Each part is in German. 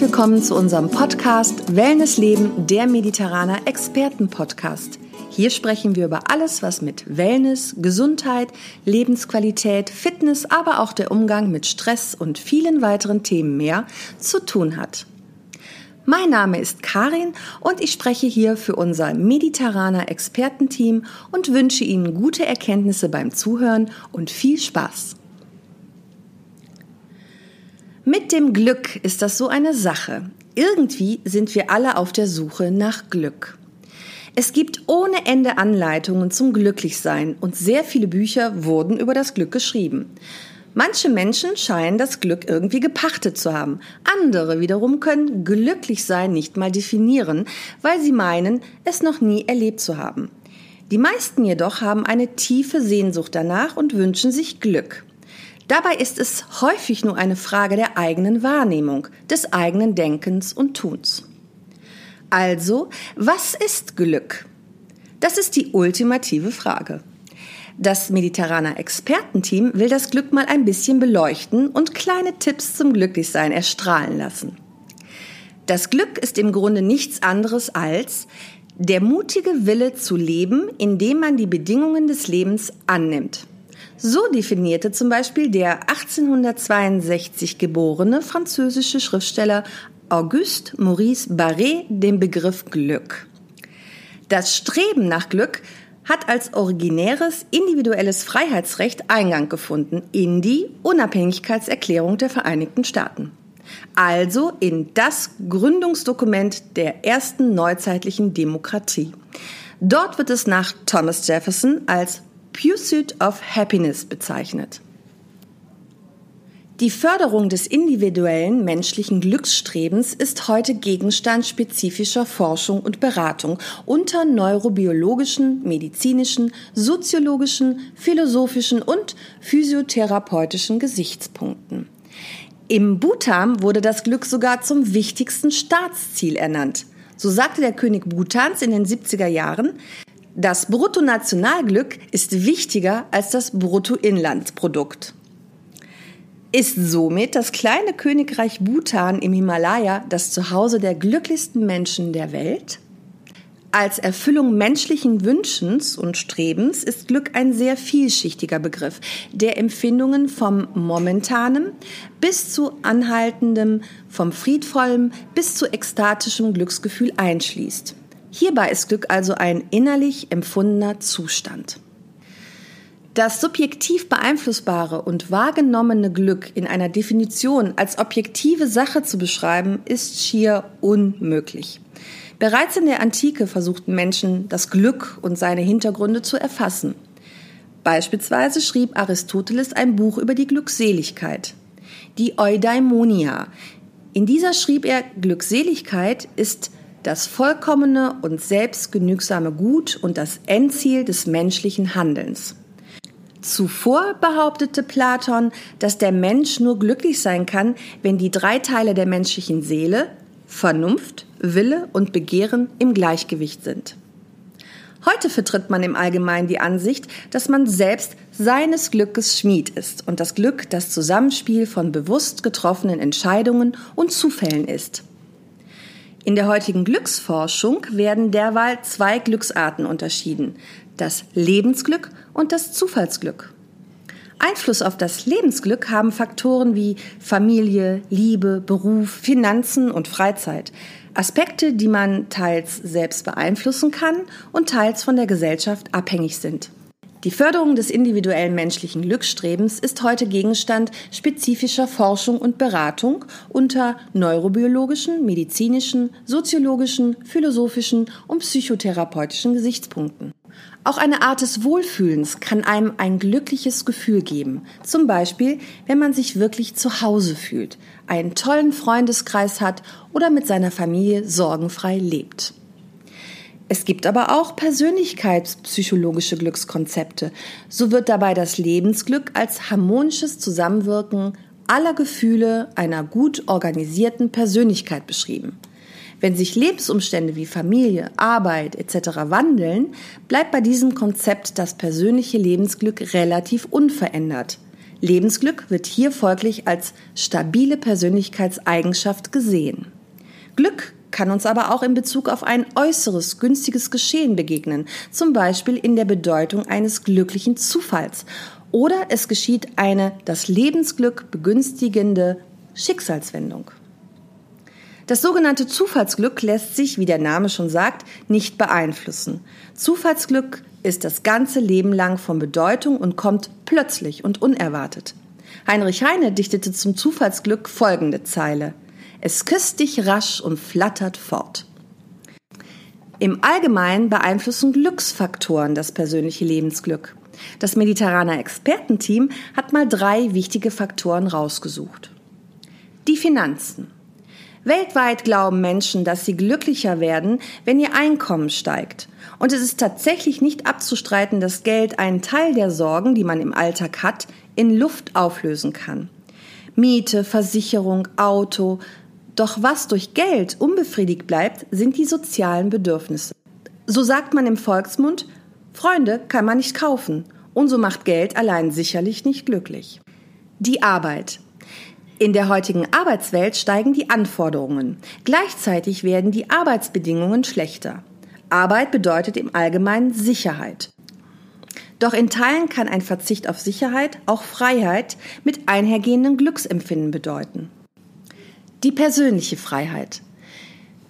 Willkommen zu unserem Podcast Wellness Leben, der Mediterraner Experten-Podcast. Hier sprechen wir über alles, was mit Wellness, Gesundheit, Lebensqualität, Fitness, aber auch der Umgang mit Stress und vielen weiteren Themen mehr zu tun hat. Mein Name ist Karin und ich spreche hier für unser mediterraner Expertenteam und wünsche Ihnen gute Erkenntnisse beim Zuhören und viel Spaß. Mit dem Glück ist das so eine Sache. Irgendwie sind wir alle auf der Suche nach Glück. Es gibt ohne Ende Anleitungen zum Glücklichsein und sehr viele Bücher wurden über das Glück geschrieben. Manche Menschen scheinen das Glück irgendwie gepachtet zu haben. Andere wiederum können glücklich sein nicht mal definieren, weil sie meinen, es noch nie erlebt zu haben. Die meisten jedoch haben eine tiefe Sehnsucht danach und wünschen sich Glück. Dabei ist es häufig nur eine Frage der eigenen Wahrnehmung, des eigenen Denkens und Tuns. Also, was ist Glück? Das ist die ultimative Frage. Das mediterraner Expertenteam will das Glück mal ein bisschen beleuchten und kleine Tipps zum Glücklichsein erstrahlen lassen. Das Glück ist im Grunde nichts anderes als der mutige Wille zu leben, indem man die Bedingungen des Lebens annimmt. So definierte zum Beispiel der 1862 geborene französische Schriftsteller Auguste Maurice Barré den Begriff Glück. Das Streben nach Glück hat als originäres individuelles Freiheitsrecht Eingang gefunden in die Unabhängigkeitserklärung der Vereinigten Staaten. Also in das Gründungsdokument der ersten neuzeitlichen Demokratie. Dort wird es nach Thomas Jefferson als Pursuit of Happiness bezeichnet. Die Förderung des individuellen menschlichen Glücksstrebens ist heute Gegenstand spezifischer Forschung und Beratung unter neurobiologischen, medizinischen, soziologischen, philosophischen und physiotherapeutischen Gesichtspunkten. Im Bhutan wurde das Glück sogar zum wichtigsten Staatsziel ernannt. So sagte der König Bhutans in den 70er Jahren, das Bruttonationalglück ist wichtiger als das Bruttoinlandsprodukt. Ist somit das kleine Königreich Bhutan im Himalaya das Zuhause der glücklichsten Menschen der Welt? Als Erfüllung menschlichen Wünschens und Strebens ist Glück ein sehr vielschichtiger Begriff, der Empfindungen vom momentanen bis zu anhaltendem, vom friedvollen bis zu ekstatischem Glücksgefühl einschließt. Hierbei ist Glück also ein innerlich empfundener Zustand. Das subjektiv beeinflussbare und wahrgenommene Glück in einer Definition als objektive Sache zu beschreiben, ist schier unmöglich. Bereits in der Antike versuchten Menschen, das Glück und seine Hintergründe zu erfassen. Beispielsweise schrieb Aristoteles ein Buch über die Glückseligkeit, die Eudaimonia. In dieser schrieb er, Glückseligkeit ist das vollkommene und selbstgenügsame Gut und das Endziel des menschlichen Handelns. Zuvor behauptete Platon, dass der Mensch nur glücklich sein kann, wenn die drei Teile der menschlichen Seele, Vernunft, Wille und Begehren im Gleichgewicht sind. Heute vertritt man im Allgemeinen die Ansicht, dass man selbst seines Glückes Schmied ist und das Glück das Zusammenspiel von bewusst getroffenen Entscheidungen und Zufällen ist. In der heutigen Glücksforschung werden derweil zwei Glücksarten unterschieden, das Lebensglück und das Zufallsglück. Einfluss auf das Lebensglück haben Faktoren wie Familie, Liebe, Beruf, Finanzen und Freizeit. Aspekte, die man teils selbst beeinflussen kann und teils von der Gesellschaft abhängig sind. Die Förderung des individuellen menschlichen Glücksstrebens ist heute Gegenstand spezifischer Forschung und Beratung unter neurobiologischen, medizinischen, soziologischen, philosophischen und psychotherapeutischen Gesichtspunkten. Auch eine Art des Wohlfühlens kann einem ein glückliches Gefühl geben. Zum Beispiel, wenn man sich wirklich zu Hause fühlt, einen tollen Freundeskreis hat oder mit seiner Familie sorgenfrei lebt. Es gibt aber auch persönlichkeitspsychologische Glückskonzepte. So wird dabei das Lebensglück als harmonisches Zusammenwirken aller Gefühle einer gut organisierten Persönlichkeit beschrieben. Wenn sich Lebensumstände wie Familie, Arbeit etc. wandeln, bleibt bei diesem Konzept das persönliche Lebensglück relativ unverändert. Lebensglück wird hier folglich als stabile Persönlichkeitseigenschaft gesehen. Glück kann uns aber auch in Bezug auf ein äußeres, günstiges Geschehen begegnen, zum Beispiel in der Bedeutung eines glücklichen Zufalls. Oder es geschieht eine das Lebensglück begünstigende Schicksalswendung. Das sogenannte Zufallsglück lässt sich, wie der Name schon sagt, nicht beeinflussen. Zufallsglück ist das ganze Leben lang von Bedeutung und kommt plötzlich und unerwartet. Heinrich Heine dichtete zum Zufallsglück folgende Zeile. Es küsst dich rasch und flattert fort. Im Allgemeinen beeinflussen Glücksfaktoren das persönliche Lebensglück. Das mediterrane Expertenteam hat mal drei wichtige Faktoren rausgesucht. Die Finanzen. Weltweit glauben Menschen, dass sie glücklicher werden, wenn ihr Einkommen steigt. Und es ist tatsächlich nicht abzustreiten, dass Geld einen Teil der Sorgen, die man im Alltag hat, in Luft auflösen kann. Miete, Versicherung, Auto, doch was durch Geld unbefriedigt bleibt, sind die sozialen Bedürfnisse. So sagt man im Volksmund, Freunde kann man nicht kaufen und so macht Geld allein sicherlich nicht glücklich. Die Arbeit. In der heutigen Arbeitswelt steigen die Anforderungen. Gleichzeitig werden die Arbeitsbedingungen schlechter. Arbeit bedeutet im Allgemeinen Sicherheit. Doch in Teilen kann ein Verzicht auf Sicherheit auch Freiheit mit einhergehenden Glücksempfinden bedeuten. Die persönliche Freiheit.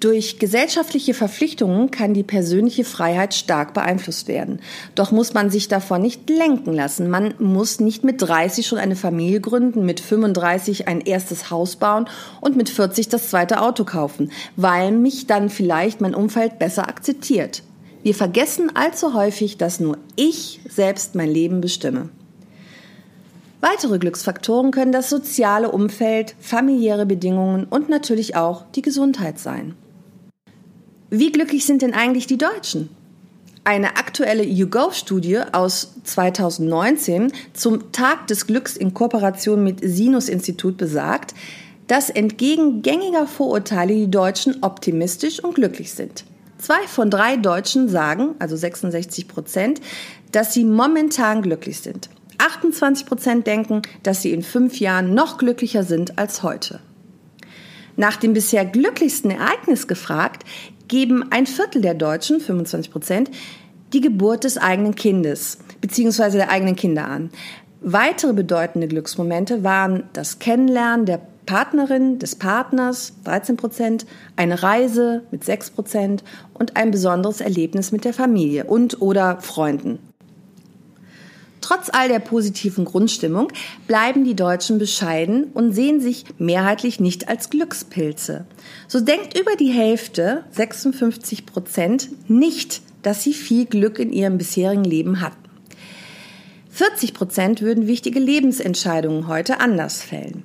Durch gesellschaftliche Verpflichtungen kann die persönliche Freiheit stark beeinflusst werden. Doch muss man sich davon nicht lenken lassen. Man muss nicht mit 30 schon eine Familie gründen, mit 35 ein erstes Haus bauen und mit 40 das zweite Auto kaufen, weil mich dann vielleicht mein Umfeld besser akzeptiert. Wir vergessen allzu häufig, dass nur ich selbst mein Leben bestimme. Weitere Glücksfaktoren können das soziale Umfeld, familiäre Bedingungen und natürlich auch die Gesundheit sein. Wie glücklich sind denn eigentlich die Deutschen? Eine aktuelle YouGov-Studie aus 2019 zum Tag des Glücks in Kooperation mit Sinus-Institut besagt, dass entgegen gängiger Vorurteile die Deutschen optimistisch und glücklich sind. Zwei von drei Deutschen sagen, also 66 Prozent, dass sie momentan glücklich sind. 28 Prozent denken, dass sie in fünf Jahren noch glücklicher sind als heute. Nach dem bisher glücklichsten Ereignis gefragt, geben ein Viertel der Deutschen, 25 Prozent, die Geburt des eigenen Kindes bzw. der eigenen Kinder an. Weitere bedeutende Glücksmomente waren das Kennenlernen der Partnerin, des Partners, 13 Prozent, eine Reise mit 6 Prozent und ein besonderes Erlebnis mit der Familie und oder Freunden, Trotz all der positiven Grundstimmung bleiben die Deutschen bescheiden und sehen sich mehrheitlich nicht als Glückspilze. So denkt über die Hälfte, 56 Prozent, nicht, dass sie viel Glück in ihrem bisherigen Leben hatten. 40 Prozent würden wichtige Lebensentscheidungen heute anders fällen.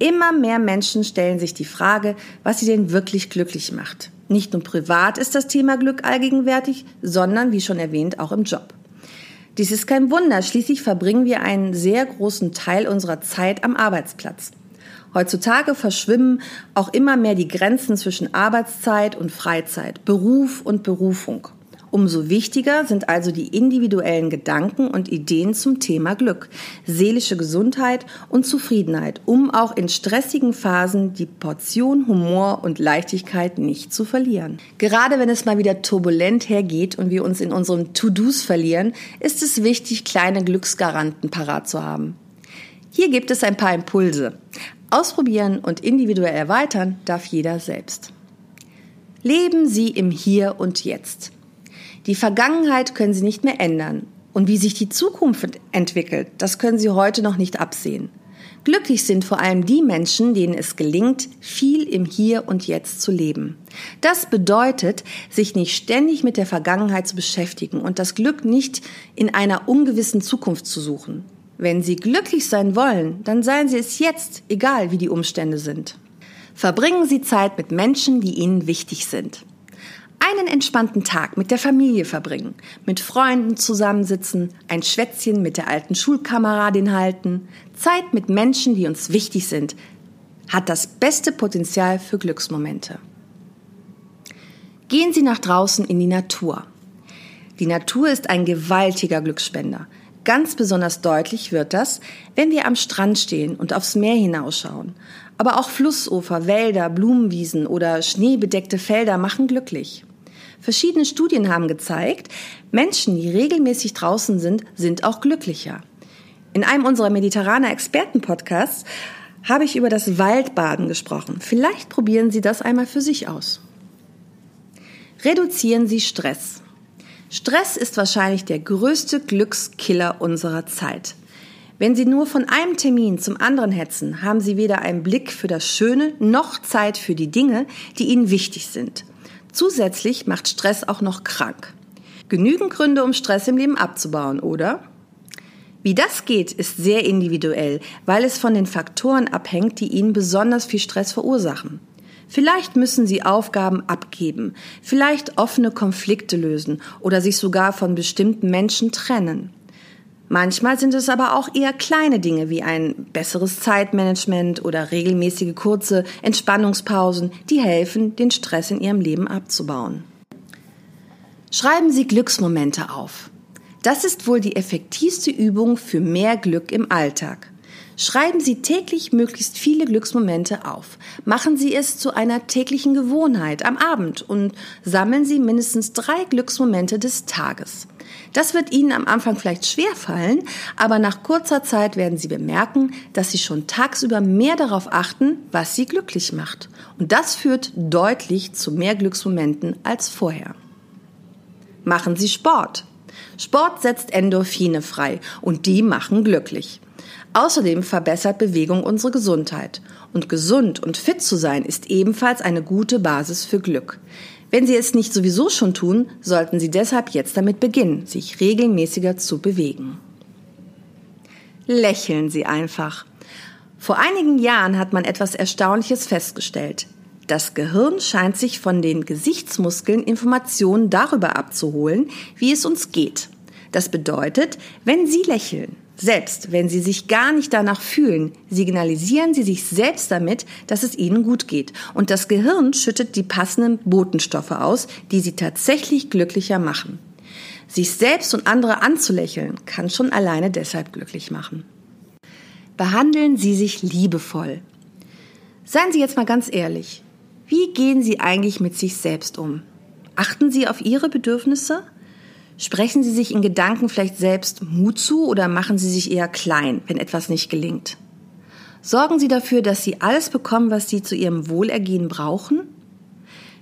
Immer mehr Menschen stellen sich die Frage, was sie denn wirklich glücklich macht. Nicht nur privat ist das Thema Glück allgegenwärtig, sondern, wie schon erwähnt, auch im Job. Dies ist kein Wunder, schließlich verbringen wir einen sehr großen Teil unserer Zeit am Arbeitsplatz. Heutzutage verschwimmen auch immer mehr die Grenzen zwischen Arbeitszeit und Freizeit, Beruf und Berufung. Umso wichtiger sind also die individuellen Gedanken und Ideen zum Thema Glück, seelische Gesundheit und Zufriedenheit, um auch in stressigen Phasen die Portion Humor und Leichtigkeit nicht zu verlieren. Gerade wenn es mal wieder turbulent hergeht und wir uns in unseren To-Dos verlieren, ist es wichtig, kleine Glücksgaranten parat zu haben. Hier gibt es ein paar Impulse. Ausprobieren und individuell erweitern darf jeder selbst. Leben Sie im Hier und Jetzt. Die Vergangenheit können Sie nicht mehr ändern. Und wie sich die Zukunft entwickelt, das können Sie heute noch nicht absehen. Glücklich sind vor allem die Menschen, denen es gelingt, viel im Hier und Jetzt zu leben. Das bedeutet, sich nicht ständig mit der Vergangenheit zu beschäftigen und das Glück nicht in einer ungewissen Zukunft zu suchen. Wenn Sie glücklich sein wollen, dann seien Sie es jetzt, egal wie die Umstände sind. Verbringen Sie Zeit mit Menschen, die Ihnen wichtig sind einen entspannten Tag mit der Familie verbringen, mit Freunden zusammensitzen, ein Schwätzchen mit der alten Schulkameradin halten, Zeit mit Menschen, die uns wichtig sind, hat das beste Potenzial für Glücksmomente. Gehen Sie nach draußen in die Natur. Die Natur ist ein gewaltiger Glücksspender. Ganz besonders deutlich wird das, wenn wir am Strand stehen und aufs Meer hinausschauen. Aber auch Flussufer, Wälder, Blumenwiesen oder schneebedeckte Felder machen glücklich. Verschiedene Studien haben gezeigt, Menschen, die regelmäßig draußen sind, sind auch glücklicher. In einem unserer mediterraner Experten-Podcasts habe ich über das Waldbaden gesprochen. Vielleicht probieren Sie das einmal für sich aus. Reduzieren Sie Stress. Stress ist wahrscheinlich der größte Glückskiller unserer Zeit. Wenn Sie nur von einem Termin zum anderen hetzen, haben Sie weder einen Blick für das Schöne noch Zeit für die Dinge, die Ihnen wichtig sind. Zusätzlich macht Stress auch noch krank. Genügend Gründe, um Stress im Leben abzubauen, oder? Wie das geht, ist sehr individuell, weil es von den Faktoren abhängt, die Ihnen besonders viel Stress verursachen. Vielleicht müssen Sie Aufgaben abgeben, vielleicht offene Konflikte lösen oder sich sogar von bestimmten Menschen trennen. Manchmal sind es aber auch eher kleine Dinge wie ein besseres Zeitmanagement oder regelmäßige kurze Entspannungspausen, die helfen, den Stress in Ihrem Leben abzubauen. Schreiben Sie Glücksmomente auf. Das ist wohl die effektivste Übung für mehr Glück im Alltag. Schreiben Sie täglich möglichst viele Glücksmomente auf. Machen Sie es zu einer täglichen Gewohnheit am Abend und sammeln Sie mindestens drei Glücksmomente des Tages. Das wird Ihnen am Anfang vielleicht schwer fallen, aber nach kurzer Zeit werden Sie bemerken, dass Sie schon tagsüber mehr darauf achten, was Sie glücklich macht. Und das führt deutlich zu mehr Glücksmomenten als vorher. Machen Sie Sport. Sport setzt Endorphine frei und die machen glücklich. Außerdem verbessert Bewegung unsere Gesundheit. Und gesund und fit zu sein ist ebenfalls eine gute Basis für Glück. Wenn Sie es nicht sowieso schon tun, sollten Sie deshalb jetzt damit beginnen, sich regelmäßiger zu bewegen. Lächeln Sie einfach. Vor einigen Jahren hat man etwas Erstaunliches festgestellt. Das Gehirn scheint sich von den Gesichtsmuskeln Informationen darüber abzuholen, wie es uns geht. Das bedeutet, wenn Sie lächeln, selbst wenn Sie sich gar nicht danach fühlen, signalisieren Sie sich selbst damit, dass es Ihnen gut geht. Und das Gehirn schüttet die passenden Botenstoffe aus, die Sie tatsächlich glücklicher machen. Sich selbst und andere anzulächeln, kann schon alleine deshalb glücklich machen. Behandeln Sie sich liebevoll. Seien Sie jetzt mal ganz ehrlich. Wie gehen Sie eigentlich mit sich selbst um? Achten Sie auf Ihre Bedürfnisse? Sprechen Sie sich in Gedanken vielleicht selbst Mut zu oder machen Sie sich eher klein, wenn etwas nicht gelingt? Sorgen Sie dafür, dass Sie alles bekommen, was Sie zu Ihrem Wohlergehen brauchen?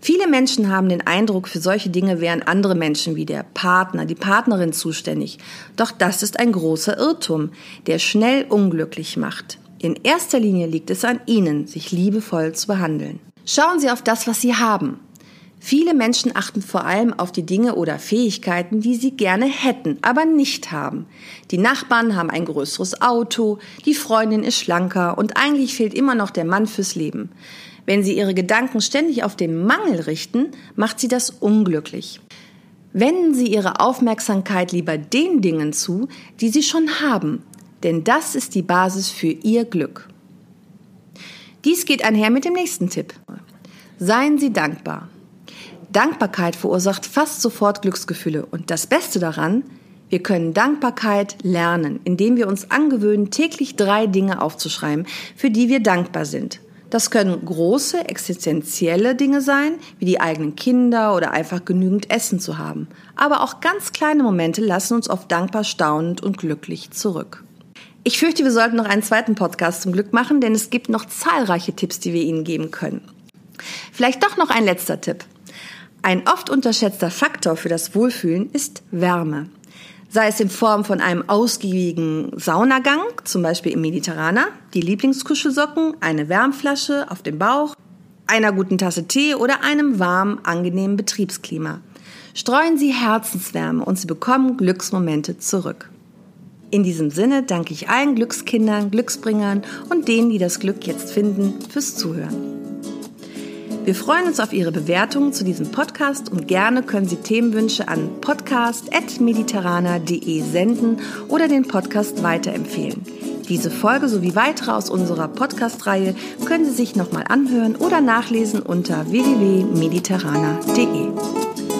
Viele Menschen haben den Eindruck, für solche Dinge wären andere Menschen wie der Partner, die Partnerin zuständig. Doch das ist ein großer Irrtum, der schnell unglücklich macht. In erster Linie liegt es an Ihnen, sich liebevoll zu behandeln. Schauen Sie auf das, was Sie haben. Viele Menschen achten vor allem auf die Dinge oder Fähigkeiten, die sie gerne hätten, aber nicht haben. Die Nachbarn haben ein größeres Auto, die Freundin ist schlanker und eigentlich fehlt immer noch der Mann fürs Leben. Wenn sie ihre Gedanken ständig auf den Mangel richten, macht sie das unglücklich. Wenden Sie Ihre Aufmerksamkeit lieber den Dingen zu, die Sie schon haben, denn das ist die Basis für Ihr Glück. Dies geht einher mit dem nächsten Tipp. Seien Sie dankbar. Dankbarkeit verursacht fast sofort Glücksgefühle. Und das Beste daran, wir können Dankbarkeit lernen, indem wir uns angewöhnen, täglich drei Dinge aufzuschreiben, für die wir dankbar sind. Das können große, existenzielle Dinge sein, wie die eigenen Kinder oder einfach genügend Essen zu haben. Aber auch ganz kleine Momente lassen uns oft dankbar staunend und glücklich zurück. Ich fürchte, wir sollten noch einen zweiten Podcast zum Glück machen, denn es gibt noch zahlreiche Tipps, die wir Ihnen geben können. Vielleicht doch noch ein letzter Tipp. Ein oft unterschätzter Faktor für das Wohlfühlen ist Wärme. Sei es in Form von einem ausgiebigen Saunagang, zum Beispiel im Mediterraner, die Lieblingskuschelsocken, eine Wärmflasche auf dem Bauch, einer guten Tasse Tee oder einem warmen, angenehmen Betriebsklima. Streuen Sie Herzenswärme und Sie bekommen Glücksmomente zurück. In diesem Sinne danke ich allen Glückskindern, Glücksbringern und denen, die das Glück jetzt finden, fürs Zuhören. Wir freuen uns auf Ihre Bewertungen zu diesem Podcast und gerne können Sie Themenwünsche an podcast.mediterraner.de senden oder den Podcast weiterempfehlen. Diese Folge sowie weitere aus unserer Podcast-Reihe können Sie sich nochmal anhören oder nachlesen unter www.mediterraner.de.